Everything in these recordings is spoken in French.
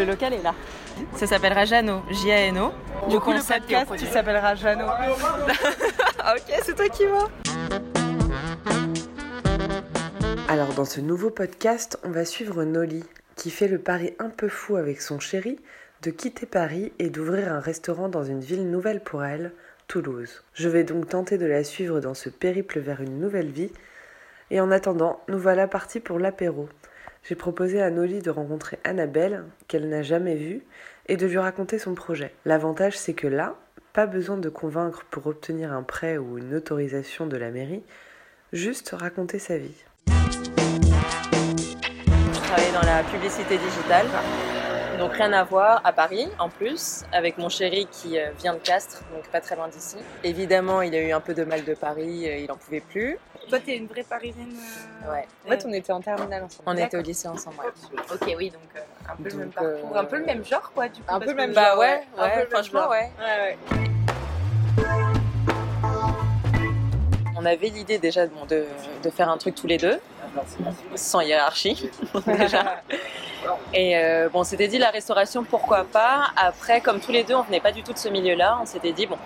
Le local est là. Ça s'appellera Jano, J-A-N-O. Du coup, le podcast, il s'appellera Jano. Ah, ok, c'est toi qui vois. Alors dans ce nouveau podcast, on va suivre Nolly, qui fait le pari un peu fou avec son chéri de quitter Paris et d'ouvrir un restaurant dans une ville nouvelle pour elle, Toulouse. Je vais donc tenter de la suivre dans ce périple vers une nouvelle vie. Et en attendant, nous voilà partis pour l'apéro. J'ai proposé à Nolly de rencontrer Annabelle, qu'elle n'a jamais vue, et de lui raconter son projet. L'avantage, c'est que là, pas besoin de convaincre pour obtenir un prêt ou une autorisation de la mairie, juste raconter sa vie. Je travaille dans la publicité digitale. Donc rien à voir à Paris en plus, avec mon chéri qui euh, vient de Castres, donc pas très loin d'ici. Évidemment, il a eu un peu de mal de Paris, euh, il en pouvait plus. Toi, t'es une vraie parisienne. euh, Ouais. En fait, on était en terminale ensemble. On était au lycée ensemble. ouais. Ok, oui, donc euh, un peu le même parcours, euh, un peu le même genre, quoi, du coup. Un peu le même Bah genre, ouais, ouais. Un peu ouais, franchement genre. ouais. Ouais, ouais. On avait l'idée déjà bon, de, de faire un truc tous les deux, sans hiérarchie déjà. Et euh, bon, on s'était dit la restauration, pourquoi pas. Après, comme tous les deux, on venait pas du tout de ce milieu-là, on s'était dit bon,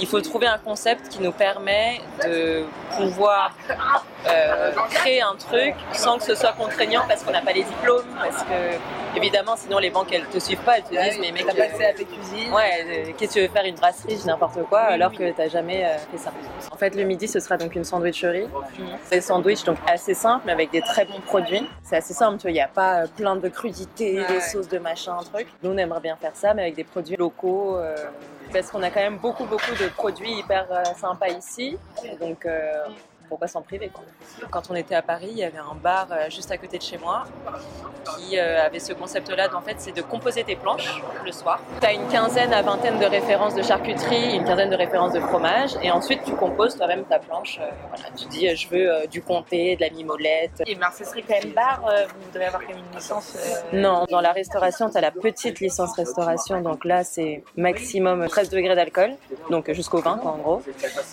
il faut trouver un concept qui nous permet de pouvoir euh, créer un truc sans que ce soit contraignant parce qu'on n'a pas les diplômes, parce que évidemment, sinon les banques elles te suivent pas, elles te disent mais mec, T'as euh, pas accès à tes cuisines. Ouais, euh, qu'est-ce que tu veux faire une brasserie, n'importe quoi, alors que t'as jamais euh, fait ça. En fait, le midi, ce sera donc une sandwicherie. Des sandwichs donc assez simples, mais avec des très bons produits. C'est assez simple, tu vois, il n'y a pas euh, plein de crudités, des sauces de machin, truc. Nous, on aimerait bien faire ça, mais avec des produits locaux. Parce qu'on a quand même beaucoup, beaucoup de produits hyper euh, sympas ici. Donc, euh, pourquoi s'en priver quoi. Quand on était à Paris, il y avait un bar euh, juste à côté de chez moi qui euh, avait ce concept-là. En fait, c'est de composer tes planches le soir. Tu as une quinzaine à vingtaine de références de charcuterie, une quinzaine de références de fromage, et ensuite tu composes toi-même ta planche. Euh, voilà, tu dis, je veux du comté, de la mimolette. Et ben, ce serait quand même bar, vous devez avoir quand même une licence. euh, Non, dans la restauration, tu as la petite licence restauration, donc là c'est maximum 13 degrés d'alcool, donc jusqu'au 20 quoi, en gros.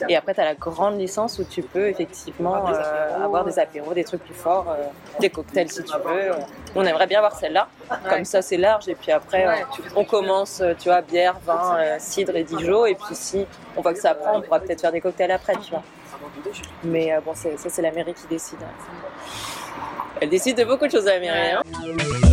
Et après, tu as la grande licence où tu peux effectivement euh, avoir des apéros, des trucs plus forts, euh, des cocktails si tu veux. On aimerait bien avoir celle-là, comme ça c'est large, et puis après Ouais, euh, on commence, tu vois, bière, vin, euh, cidre et Dijon, et puis si on voit que ça prend, on pourra peut-être faire des cocktails après, tu vois. Mais bon, ça c'est la mairie qui décide. Elle décide de beaucoup de choses à la mairie. hein.